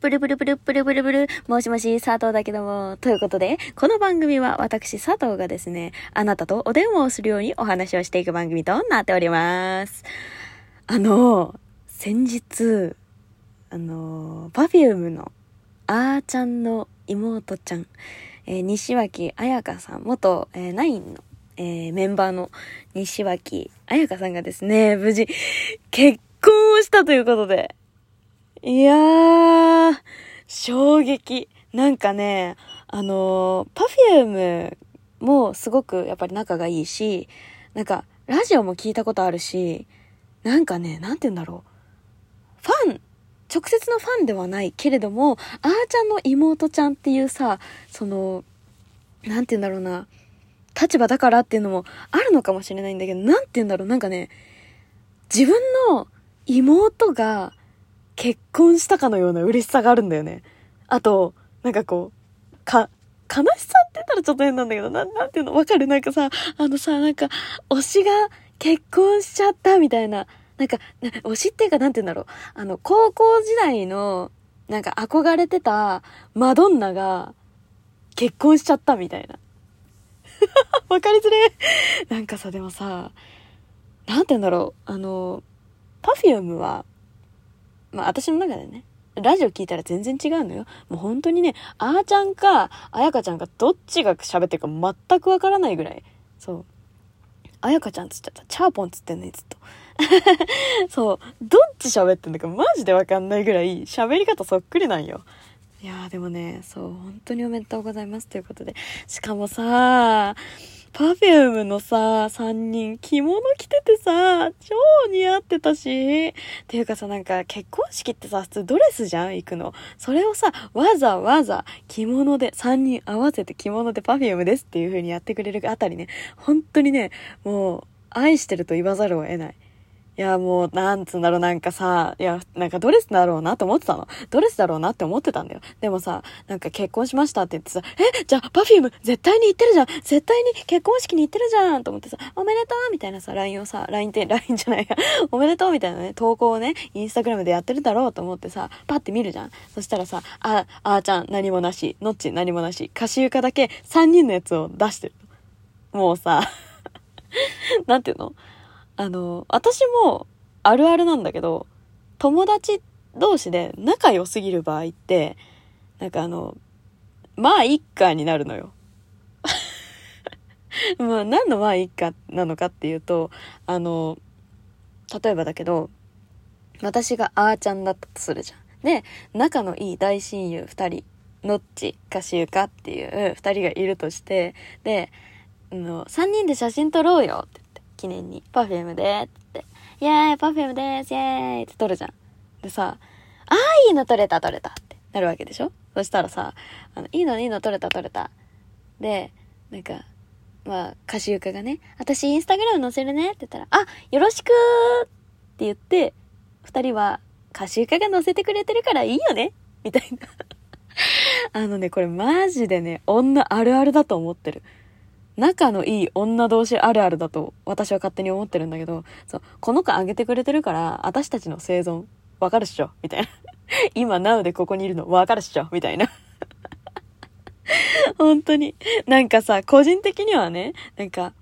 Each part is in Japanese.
ブルブルブルブルブルブル、もしもし、佐藤だけども。ということで、この番組は私佐藤がですね、あなたとお電話をするようにお話をしていく番組となっております。あの、先日、あの、パフュームのあーちゃんの妹ちゃん、えー西脇彩香さん、元、えーナインの、えーメンバーの西脇彩香さんがですね、無事、結婚をしたということで、いやー、衝撃。なんかね、あのー、パフュームもすごくやっぱり仲がいいし、なんか、ラジオも聞いたことあるし、なんかね、なんて言うんだろう。ファン、直接のファンではないけれども、あーちゃんの妹ちゃんっていうさ、その、なんて言うんだろうな、立場だからっていうのもあるのかもしれないんだけど、なんて言うんだろう、なんかね、自分の妹が結婚したかのような嬉しさがあるんだよね。あと、なんかこう、か、悲しさって言ったらちょっと変なんだけど、なん、なんていうの？わかる？なんかさ、あのさ、なんか、推しが結婚しちゃったみたいな。なんか、推しっていうかなんて言うんだろう？あの、高校時代の、なんか憧れてたマドンナが結婚しちゃったみたいな。わかりづれなんかさ、でもさ、なんて言うんだろう？あの、パフュームは、まあ私の中でね、ラジオ聞いたら全然違うのよ。もう本当にね、あーちゃんか、あやかちゃんか、どっちが喋ってるか全くわからないぐらい。そう。あやかちゃんつっちゃった。チャーポンつってんね、ずっと。そう。どっち喋ってんだかマジでわかんないぐらい、喋り方そっくりなんよ。いやーでもね、そう、本当におめでとうございますということで。しかもさー、 Perfume のさ、三人、着物着ててさ、超似合ってたし。っていうかさ、なんか結婚式ってさ、普通ドレスじゃん？行くの。それをさ、わざわざ着物で、三人合わせて着物で Perfume ですっていう風にやってくれるあたりね、本当にね、もう、愛してると言わざるを得ない。いや、もう、なんつうんだろう、なんかさ、いや、なんかドレスだろうなと思ってたの。ドレスだろうなって思ってたんだよ。でもさ、なんか結婚しましたって言ってさ、え、じゃあ、パフューム絶対に行ってるじゃん絶対に結婚式に行ってるじゃんと思ってさ、おめでとうみたいなさ、LINE をさ、LINE って、LINE じゃないや、おめでとうみたいなね、投稿をね、インスタグラムでやってるだろうと思ってさ、パッて見るじゃん。そしたらさ、あ、あーちゃん何もなし、のっち何もなし、歌手床だけ3人のやつを出してる。もうさ、なんていうの？あの、私もあるあるなんだけど、友達同士で仲良すぎる場合って、なんかあの、まあ一家になるのよ。まあ何のまあ一家なのかっていうと、あの、例えばだけど、私があーちゃんだったとするじゃん。で、仲のいい大親友二人、のっち、かしゆかっていう二人がいるとして、で、あの、三人で写真撮ろうよって、記念に、 Perfume で、って言って、イェーイ、 Perfume です、イェーイって撮るじゃん。でさ、あー、いいの撮れた、撮れたってなるわけでしょ？そしたらさ、あの、いいの、いいの、撮れた、撮れた。で、なんか、まあ、歌手ゆかがね、私インスタグラム載せるねって言ったら、あ、よろしくって言って、二人は、歌手ゆかが載せてくれてるからいいよね？みたいな。あのね、これマジでね、女あるあるだと思ってる。仲のいい女同士あるあるだと私は勝手に思ってるんだけど、そう、この子あげてくれてるから、私たちの生存、わかるっしょ？みたいな。今、なうでここにいるのわかるっしょ？みたいな。本当に。なんかさ、個人的にはね、なんか、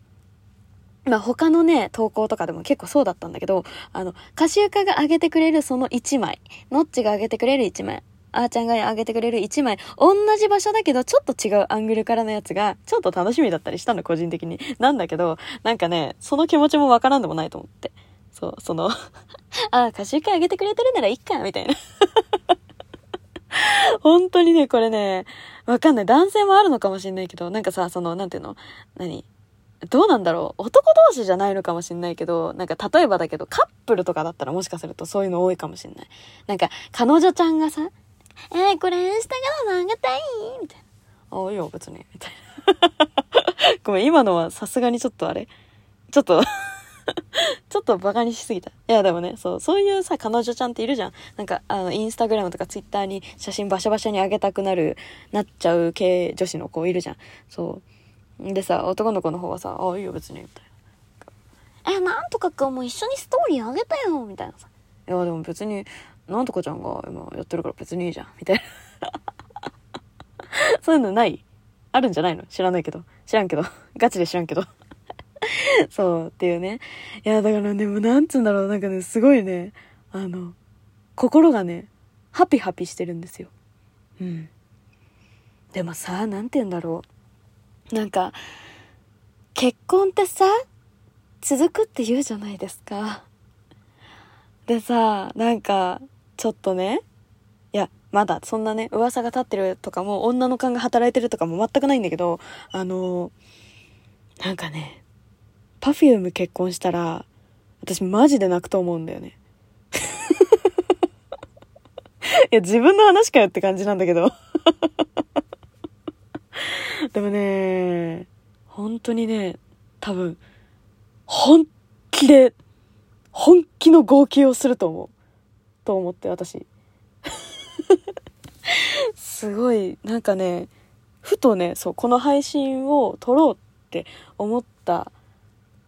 まあ、他のね、投稿とかでも結構そうだったんだけど、あの、歌手家が上げてくれるその1枚、ノッチが上げてくれる1枚、あーちゃんが上げてくれる1枚、同じ場所だけど、ちょっと違うアングルからのやつが、ちょっと楽しみだったりしたの、個人的に。なんだけど、なんかね、その気持ちもわからんでもないと思って。そう、その、あー、歌手家上げてくれてるならいっか、みたいな。本当にね、これね、わかんない。男性もあるのかもしれないけど、なんかさ、その、なんていうの？何？どうなんだろう？男同士じゃないのかもしれないけど、なんか例えばだけど、カップルとかだったらもしかするとそういうの多いかもしれない。なんか、彼女ちゃんがさ、えー、これインスタグラム上げたい？みたいな。ああ、いいよ、別に。みたいな。ごめん、今のはさすがにちょっとあれちょっと ちょっとバカにしすぎた。いや、でもね、そう、そういうさ、彼女ちゃんっているじゃん。なんか、あの、インスタグラムとかツイッターに写真バシャバシャに上げたくなる、なっちゃう系女子の子いるじゃん。そう。でさ、男の子の方はさ、ああ、いいよ、別に、みたいな。え、なんとかくんも一緒にストーリー上げたよ、みたいなさ。いや、でも別に、なんとかちゃんが今やってるから別にいいじゃん、みたいな。そういうのない？あるんじゃないの？知らないけど。知らんけど。ガチで知らんけど。そうっていうね。いや、だからね、もうなんつうんだろう、なんかね、すごいね、あの、心がね、ハピハピしてるんですよ。うん。でもさ、なんて言うんだろう。なんか、結婚ってさ、続くって言うじゃないですか。でさ、なんか、ちょっとね、いや、まだそんなね、噂が立ってるとかも、女の勘が働いてるとかも全くないんだけど、あの、なんかね、パフューム結婚したら、私マジで泣くと思うんだよね。いや、自分の話かよって感じなんだけど。でもね、本当にね、多分、本気で、本気の号泣をすると思う。と思って私。すごい、なんかね、ふとね、そう、この配信を撮ろうって思った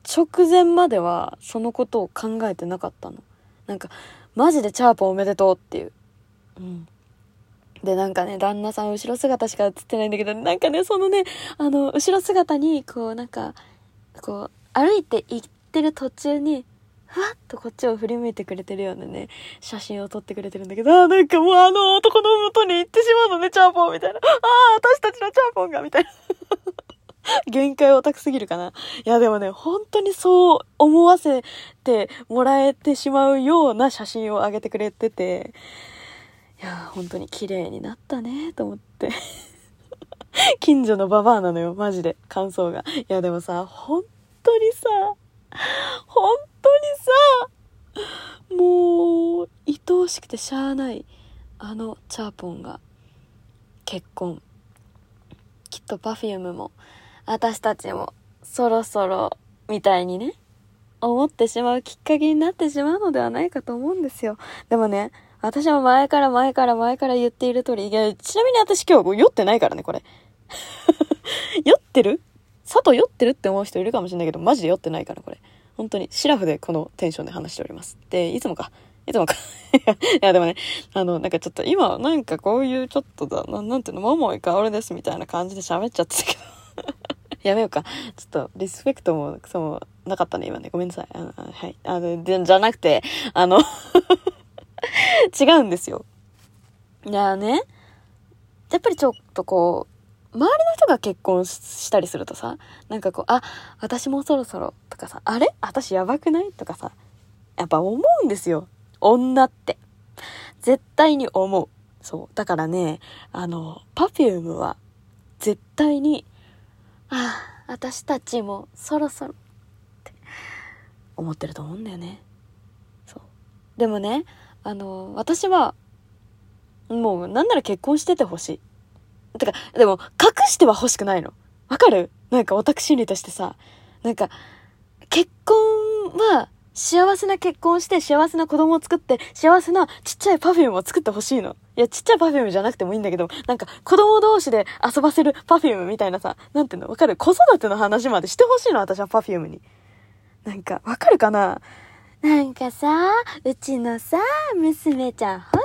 直前まではそのことを考えてなかったの。なんか、マジでチャーポンおめでとうっていう。うん。で、なんかね、旦那さん後ろ姿しか映ってないんだけど、なんかね、そのね、あの、後ろ姿に、こう、なんか、こう、歩いて行ってる途中に、ふわっとこっちを振り向いてくれてるようなね、写真を撮ってくれてるんだけど、あなんかもうあの男の元に行ってしまうのね、チャーポンみたいな。ああ、私たちのチャーポンがみたいな。限界オタクすぎるかな。いやでもね、本当にそう思わせてもらえてしまうような写真を上げてくれてて、いや本当に綺麗になったね、と思って。近所のババアなのよ、マジで、感想が。いやでもさ、本当にさ、本にさ、もう、愛おしくてしゃあない、あのチャーポンが、結婚。きっと Perfume も、私たちもそろそろみたいにね、思ってしまうきっかけになってしまうのではないかと思うんですよ。でもね、私も前から前から前から言っている通り、いや、ちなみに私今日酔ってないからね、これ。酔ってる？佐藤酔ってるって思う人いるかもしれないけど、マジで酔ってないから、これ。本当に、シラフでこのテンションで話しております。で、いつもか。いつもか。いや、でもね、あの、なんかちょっと今、なんかこういうちょっとだ、ななんていうの、桃井かおるですみたいな感じで喋っちゃってたけど。やめようか。ちょっと、リスペクトも、クソもなかったね、今ね。ごめんなさい。あのはい。あの、で、じゃなくて、あの 違うんですよ。いやね、やっぱりちょっとこう、周りの人が結婚したりするとさ、なんかこう、あ、私もそろそろとかさ、あれ？私やばくない？とかさ、やっぱ思うんですよ。女って。絶対に思う。そう。だからね、あの、パフュームは絶対にああ、私たちもそろそろって思ってると思うんだよね。そう。でもね、あの、私は、もうなんなら結婚しててほしい。てか、でも隠しては欲しくないの。わかる？なんかオタク心理としてさ、なんか、結婚は幸せな結婚して幸せな子供を作って幸せなちっちゃい Perfume を作ってほしいの。いや、ちっちゃい Perfume じゃなくてもいいんだけど、なんか子供同士で遊ばせる Perfume みたいなさ、なんていうの？わかる？子育ての話までしてほしいの私は Perfume に。なんか、わかるかな？なんかさ、うちのさ、娘ちゃん、本当に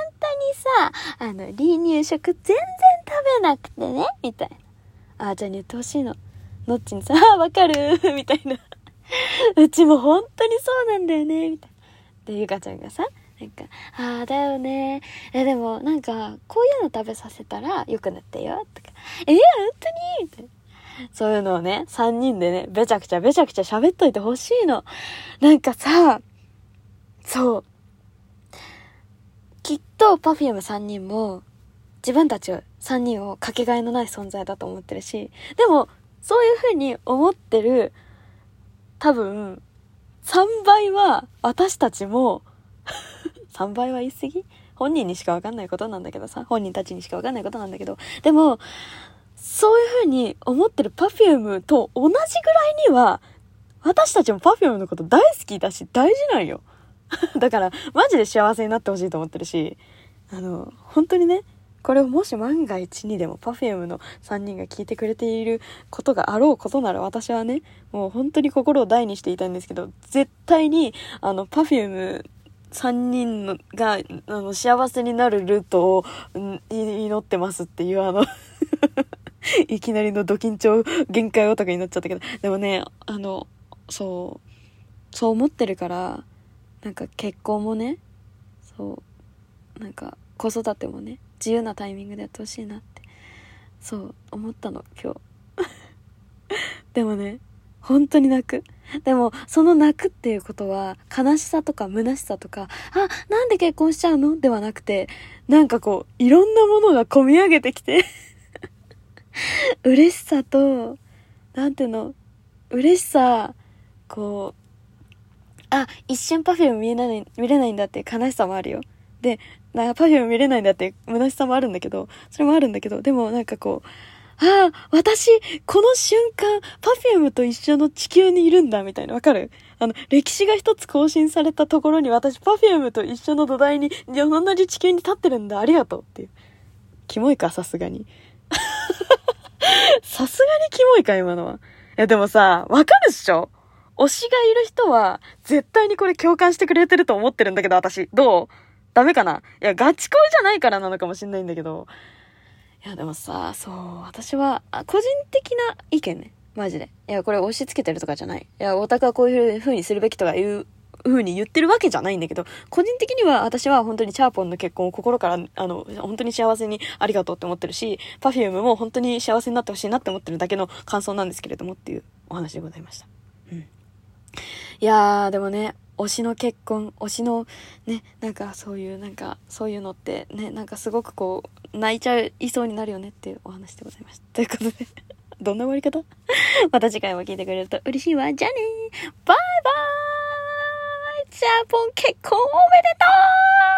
さ、あの、離乳食全然食べなくてね、みたいな。あーちゃんに言ってほしいの。のっちにさ、あわかる みたいな。うちも本当にそうなんだよね、みたいな。で、ゆかちゃんがさ、なんか、ああ、だよね。え、でも、なんか、こういうの食べさせたら良くなったよ、とか。えー、本当に？みたいな。そういうのをね、三人でね、べちゃくちゃべちゃくちゃ喋っといてほしいの。なんかさ、そう。きっと、パフューム3人も、自分たち3人をかけがえのない存在だと思ってるし、でも、そういう風に思ってる多分、3倍は私たちも 3倍は言い過ぎ？本人にしかわかんないことなんだけどさ、本人たちにしかわかんないことなんだけど、でも、そういう風に思ってる Perfume と同じぐらいには、私たちも Perfume のこと大好きだし大事なんよ。だから、マジで幸せになってほしいと思ってるし、あの、本当にね、これをもし万が一にでも Perfume の3人が聞いてくれていることがあろうことなら私はね、もう本当に心を大にしていたんですけど、絶対に、あの、Perfume 3人のが、あの、幸せになるルートを、祈ってますっていうあの いきなりのド緊張限界オタクになっちゃったけど、でもね、あの、そう、そう思ってるから、なんか結婚もね、そう、なんか子育てもね、自由なタイミングでやってほしいなって、そう思ったの、今日。でもね、本当に泣く。でも、その泣くっていうことは、悲しさとか虚しさとか、あ、なんで結婚しちゃうの？ではなくて、なんかこう、いろんなものが込み上げてきて 嬉しさと、なんていうの、嬉しさ、こう、あ、一瞬 Perfume 見えない、見れないんだっていう悲しさもあるよ。で、なんか Perfume 見れないんだって虚しさもあるんだけど、それもあるんだけど、でもなんかこう、ああ、私、この瞬間、 Perfume と一緒の地球にいるんだ、みたいな。わかる？あの、歴史が一つ更新されたところに私、 Perfume と一緒の土台に、同じ地球に立ってるんだ、ありがとうっていう。キモいか、さすがに。さすがにキモいか、今のは。いや、でもさ、わかるっしょ？推しがいる人は、絶対にこれ共感してくれてると思ってるんだけど、私。どう？ダメかな？いや、ガチ恋じゃないからなのかもしんないんだけど。いや、でもさ、そう、私は、個人的な意見ね。マジで。いや、これ押し付けてるとかじゃない。いや、オタクはこういう風にするべきとかいう風に言ってるわけじゃないんだけど、個人的には私は本当にチャーポンの結婚を心から、あの、本当に幸せにありがとうって思ってるし、パフュームも本当に幸せになってほしいなって思ってるだけの感想なんですけれどもっていうお話でございました。いやー、でもね、推しの結婚、推しの、ね、なんかそういう、なんか、そういうのってね、なんかすごくこう、泣いちゃいそうになるよねっていうお話でございました。ということでどんな終わり方？また次回も聞いてくれると嬉しいわ。じゃあねバイバーイジャポン結婚おめでとう